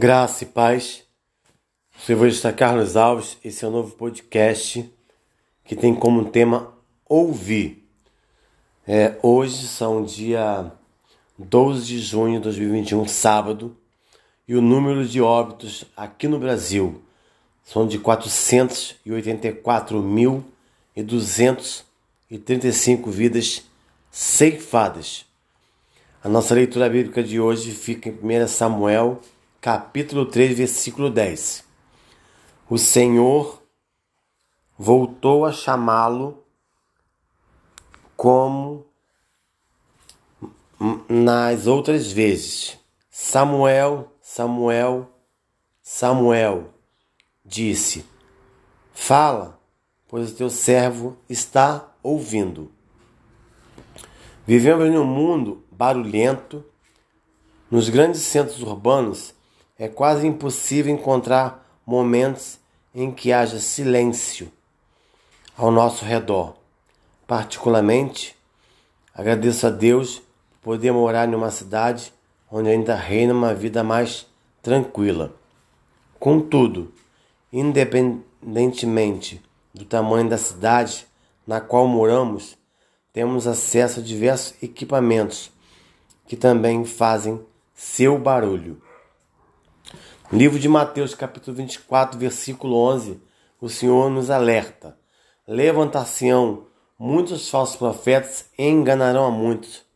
Graça e paz. Sou evangelista Carlos Alves. Esse é o novo podcast que tem como tema ouvir. É, hoje são dia 12 de junho de 2021, sábado, e o número de óbitos aqui no Brasil são de 484.235 vidas ceifadas. A nossa leitura bíblica de hoje fica em 1 Samuel capítulo 3, versículo 10. O Senhor voltou a chamá-lo como nas outras vezes. Samuel, Samuel, Samuel disse: Fala, pois o teu servo está ouvindo. Vivemos em um mundo barulhento. Nos grandes centros urbanos, é quase impossível encontrar momentos em que haja silêncio ao nosso redor. Particularmente, agradeço a Deus por poder morar em uma cidade onde ainda reina uma vida mais tranquila. Contudo, independentemente do tamanho da cidade na qual moramos, temos acesso a diversos equipamentos que também fazem seu barulho. Livro de Mateus, capítulo 24, versículo 11, o Senhor nos alerta: Levantar-se-ão muitos falsos profetas e enganarão a muitos.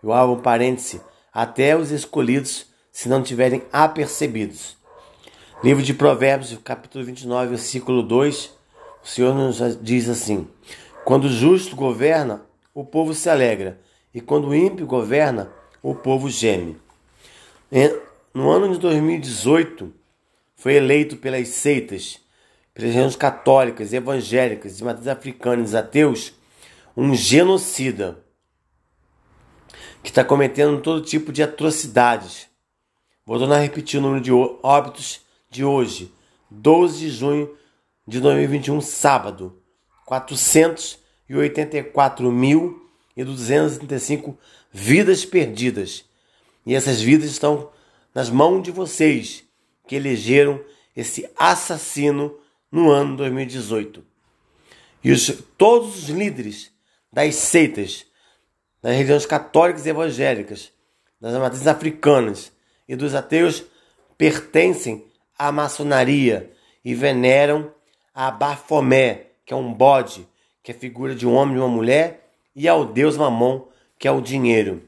Eu abro um parêntese, até os escolhidos, se não tiverem apercebidos. Livro de Provérbios, capítulo 29, versículo 2, o Senhor nos diz assim: Quando o justo governa, o povo se alegra, e quando o ímpio governa, o povo geme. No ano de 2018, foi eleito pelas seitas, pelas religiões católicas, evangélicas, de matriz africana e ateus, um genocida que está cometendo todo tipo de atrocidades. Vou tornar a repetir o número de óbitos de hoje, 12 de junho de 2021, sábado, 484.235 vidas perdidas. E essas vidas estão nas mãos de vocês que elegeram esse assassino no ano 2018. E os, todos os líderes das seitas, das religiões católicas e evangélicas, das matrizes africanas e dos ateus pertencem à maçonaria e veneram a Bafomé, que é um bode, que é figura de um homem e uma mulher, e ao deus Mamon, que é o dinheiro.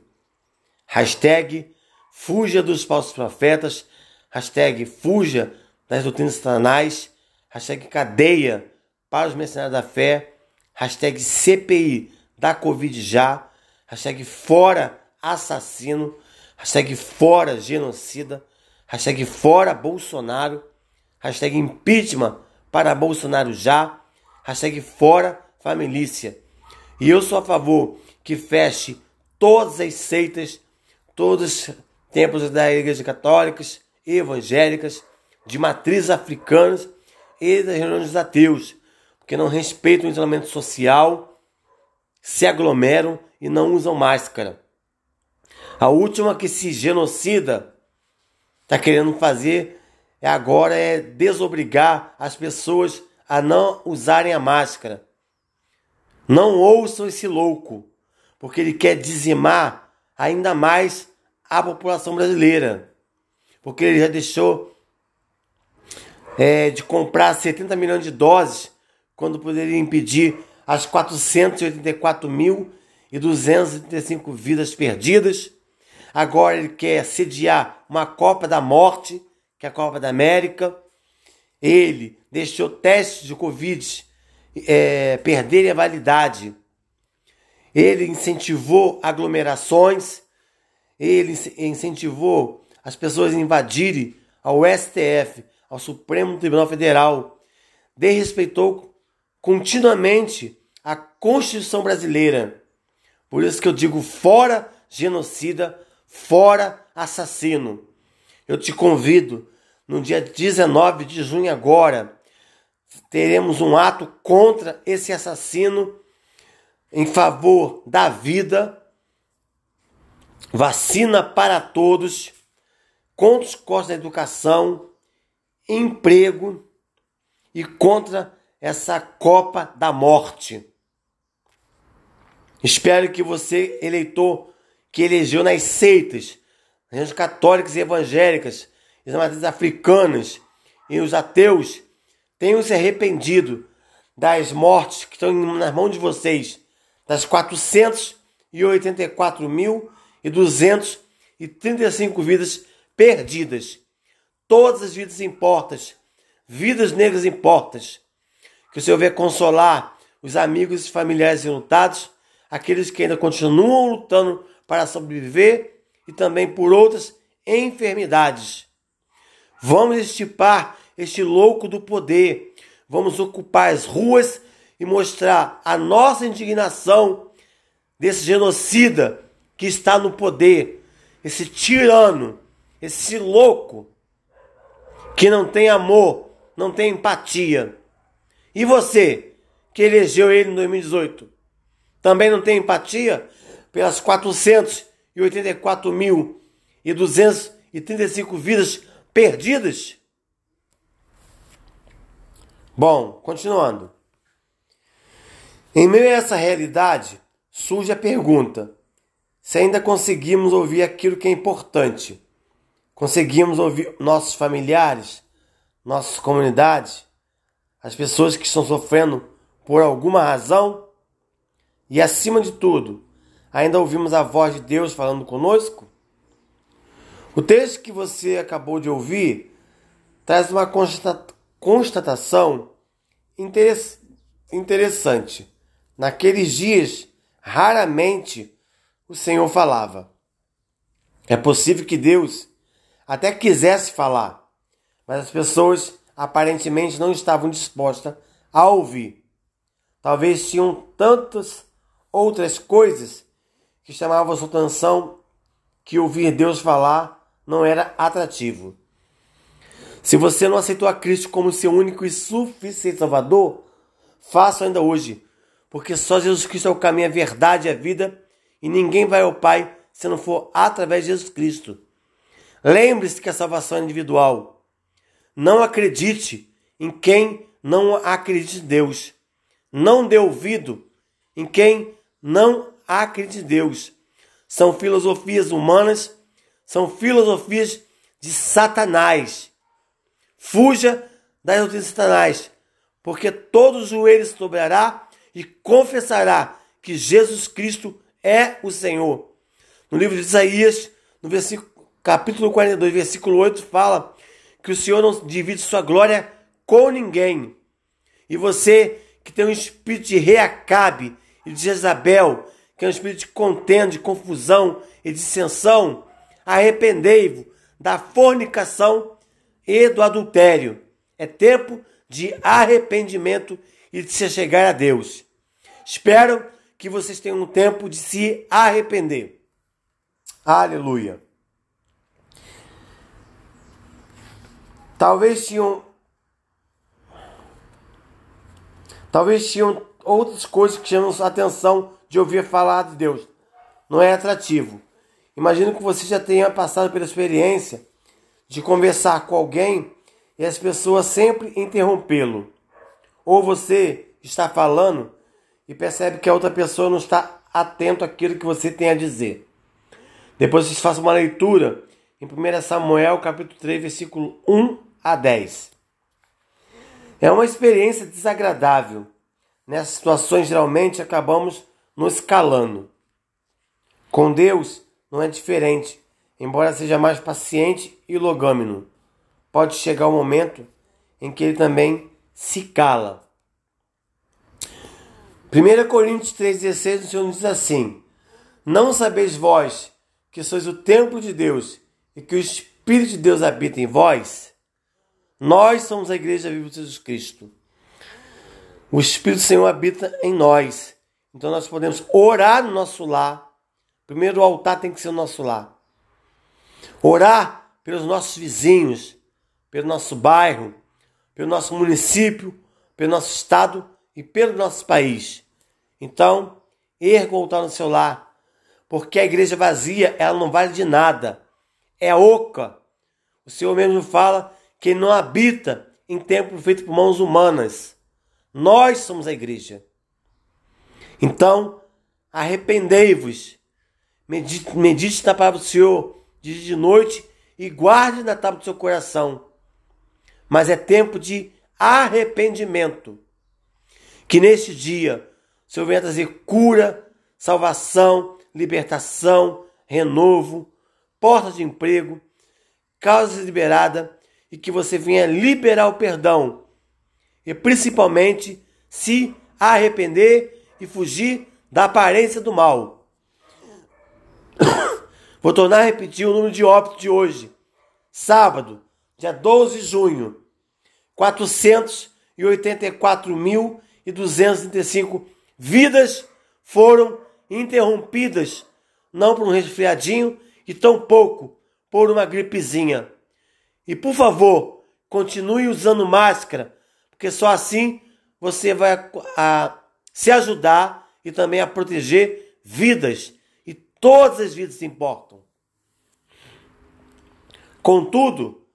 Hashtag fuja dos falsos profetas, hashtag fuja das doutrinas satanás, hashtag cadeia para os mercenários da fé, hashtag CPI da Covid já, hashtag fora assassino, hashtag fora genocida, hashtag fora Bolsonaro, hashtag impeachment para Bolsonaro já, hashtag fora família. E eu sou a favor que feche todas as seitas, todas templos da Igreja Católicas, evangélicas, de matrizes africanas e das reuniões ateus, porque não respeitam o isolamento social, se aglomeram e não usam máscara. A última que se genocida está querendo fazer agora é desobrigar as pessoas a não usarem a máscara. Não ouçam esse louco, porque ele quer dizimar ainda mais a população brasileira, porque ele já deixou é, de comprar 70 milhões de doses quando poderia impedir as 484.235 vidas perdidas. Agora ele quer sediar uma Copa da Morte, que é a Copa da América. Ele deixou testes de Covid é, perderem a validade. Ele incentivou aglomerações ele incentivou as pessoas a invadirem ao STF, ao Supremo Tribunal Federal, desrespeitou continuamente a Constituição brasileira. Por isso que eu digo fora genocida, fora assassino. Eu te convido no dia 19 de junho agora teremos um ato contra esse assassino em favor da vida vacina para todos, contra os costos da educação, emprego e contra essa Copa da Morte. Espero que você, eleitor que elegeu nas seitas, nas católicas e evangélicas, as matrizes africanas e os ateus, tenham se arrependido das mortes que estão nas mãos de vocês, das 484.235 vidas perdidas. Todas as vidas importas, vidas negras importas. Que o Senhor venha consolar os amigos e familiares enlutados, aqueles que ainda continuam lutando para sobreviver e também por outras enfermidades. Vamos estipar este louco do poder. Vamos ocupar as ruas e mostrar a nossa indignação desse genocida que está no poder, esse tirano, esse louco que não tem amor, não tem empatia. E você, que elegeu ele em 2018, também não tem empatia pelas 484.235 vidas perdidas? Bom, continuando. Em meio a essa realidade, surge a pergunta: se ainda conseguimos ouvir aquilo que é importante, conseguimos ouvir nossos familiares, nossas comunidades, as pessoas que estão sofrendo por alguma razão, e acima de tudo, ainda ouvimos a voz de Deus falando conosco? O texto que você acabou de ouvir traz uma constatação interessante. Naqueles dias, raramente o Senhor falava. É possível que Deus até quisesse falar, mas as pessoas aparentemente não estavam dispostas a ouvir. Talvez tinham tantas outras coisas que chamavam sua atenção que ouvir Deus falar não era atrativo. Se você não aceitou a Cristo como seu único e suficiente Salvador, faça ainda hoje, porque só Jesus Cristo é o caminho, a verdade e a vida, e ninguém vai ao Pai se não for através de Jesus Cristo. Lembre-se que a salvação é individual. Não acredite em quem não acredite em Deus. Não dê ouvido em quem não acredite em Deus. São filosofias humanas, são filosofias de Satanás. Fuja das doutrinas satanás, porque todo joelho se dobrará e confessará que Jesus Cristo é o Senhor. No livro de Isaías, no versículo, capítulo 42, versículo 8, fala que o Senhor não divide sua glória com ninguém. E você que tem um espírito de Reacabe e de Jezabel, que é um espírito de contenda, de confusão e dissensão, arrependei-vos da fornicação e do adultério. É tempo de arrependimento e de se chegar a Deus. Espero que vocês tenham um tempo de se arrepender. Aleluia. Talvez tinham Talvez tinham outras coisas que chamam a atenção de ouvir falar de Deus. Não é atrativo. Imagino que você já tenha passado pela experiência de conversar com alguém e as pessoas sempre interrompê-lo. Ou você está falando e percebe que a outra pessoa não está atento àquilo que você tem a dizer. Depois você faça uma leitura em 1 Samuel capítulo 3, versículo 1 a 10. É uma experiência desagradável. Nessas situações geralmente acabamos nos calando. Com Deus não é diferente embora seja mais paciente e logâmino, pode chegar o um momento em que ele também se cala. 1 Coríntios 3,16, o Senhor diz assim: Não sabeis vós que sois o templo de Deus e que o Espírito de Deus habita em vós? Nós somos a igreja viva de Jesus Cristo. O Espírito do Senhor habita em nós. Então nós podemos orar no nosso lar. Primeiro o altar tem que ser o nosso lar. Orar pelos nossos vizinhos, pelo nosso bairro, pelo nosso município, pelo nosso estado e pelo nosso país. Então, erga o altar no seu lar, porque a igreja vazia, ela não vale de nada. É oca, O Senhor mesmo fala que não habita em templo feito por mãos humanas. Nós somos a igreja. Então, arrependei-vos, medite, medite na palavra do Senhor de dia e de noite e guarde na tábua do seu coração. Mas é tempo de arrependimento. Que neste dia o Senhor venha trazer cura, salvação, libertação, renovo, portas de emprego, causas liberadas e que você venha liberar o perdão e principalmente se arrepender e fugir da aparência do mal. Vou tornar a repetir o número de óbitos de hoje. Sábado, dia 12 de junho, 484.235 vidas foram interrompidas, não por um resfriadinho e tampouco por uma gripezinha. E por favor, continue usando máscara, porque só assim você vai a, a, se ajudar e também a proteger vidas. E todas as vidas importam. Contudo,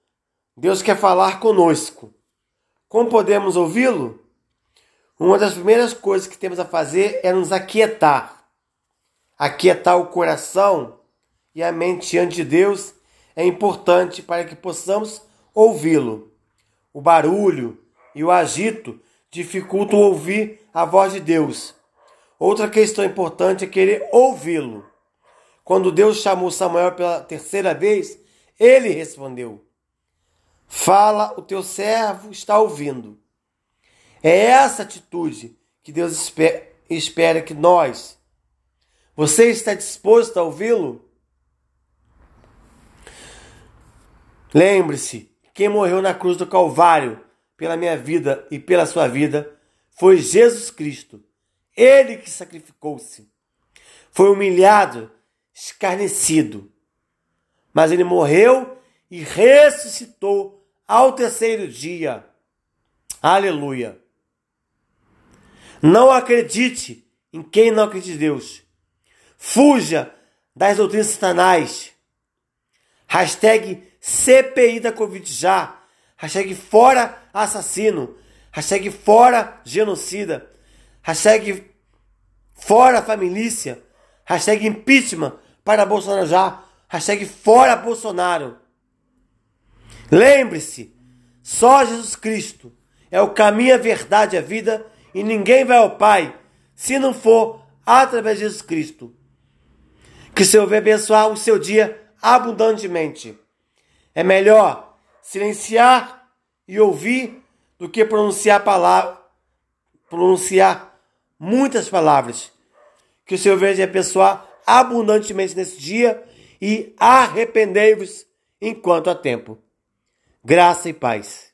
Deus quer falar conosco. Como podemos ouvi-lo? Uma das primeiras coisas que temos a fazer é nos aquietar. Aquietar o coração e a mente diante de Deus é importante para que possamos ouvi-lo. O barulho e o agito dificultam ouvir a voz de Deus. Outra questão importante é querer ouvi-lo. Quando Deus chamou Samuel pela terceira vez, ele respondeu: Fala, o teu servo está ouvindo. É essa atitude que Deus espera que nós. Você está disposto a ouvi-lo? Lembre-se, quem morreu na cruz do Calvário pela minha vida e pela sua vida foi Jesus Cristo. Ele que sacrificou-se. Foi humilhado, escarnecido. Mas ele morreu e ressuscitou ao terceiro dia. Aleluia. Não acredite em quem não acredita em Deus. Fuja das doutrinas satanás. Hashtag CPI da Covid já. Hashtag fora assassino. Hashtag fora genocida. Hashtag fora família. Hashtag impeachment para Bolsonaro já. Hashtag fora Bolsonaro. Lembre-se, só Jesus Cristo é o caminho, a verdade, a vida e ninguém vai ao Pai se não for através de Jesus Cristo. Que o Senhor venha abençoar o seu dia abundantemente. É melhor silenciar e ouvir do que pronunciar palavra, pronunciar muitas palavras. Que o Senhor venha abençoar abundantemente nesse dia e arrependei-vos enquanto há tempo. Graça e paz.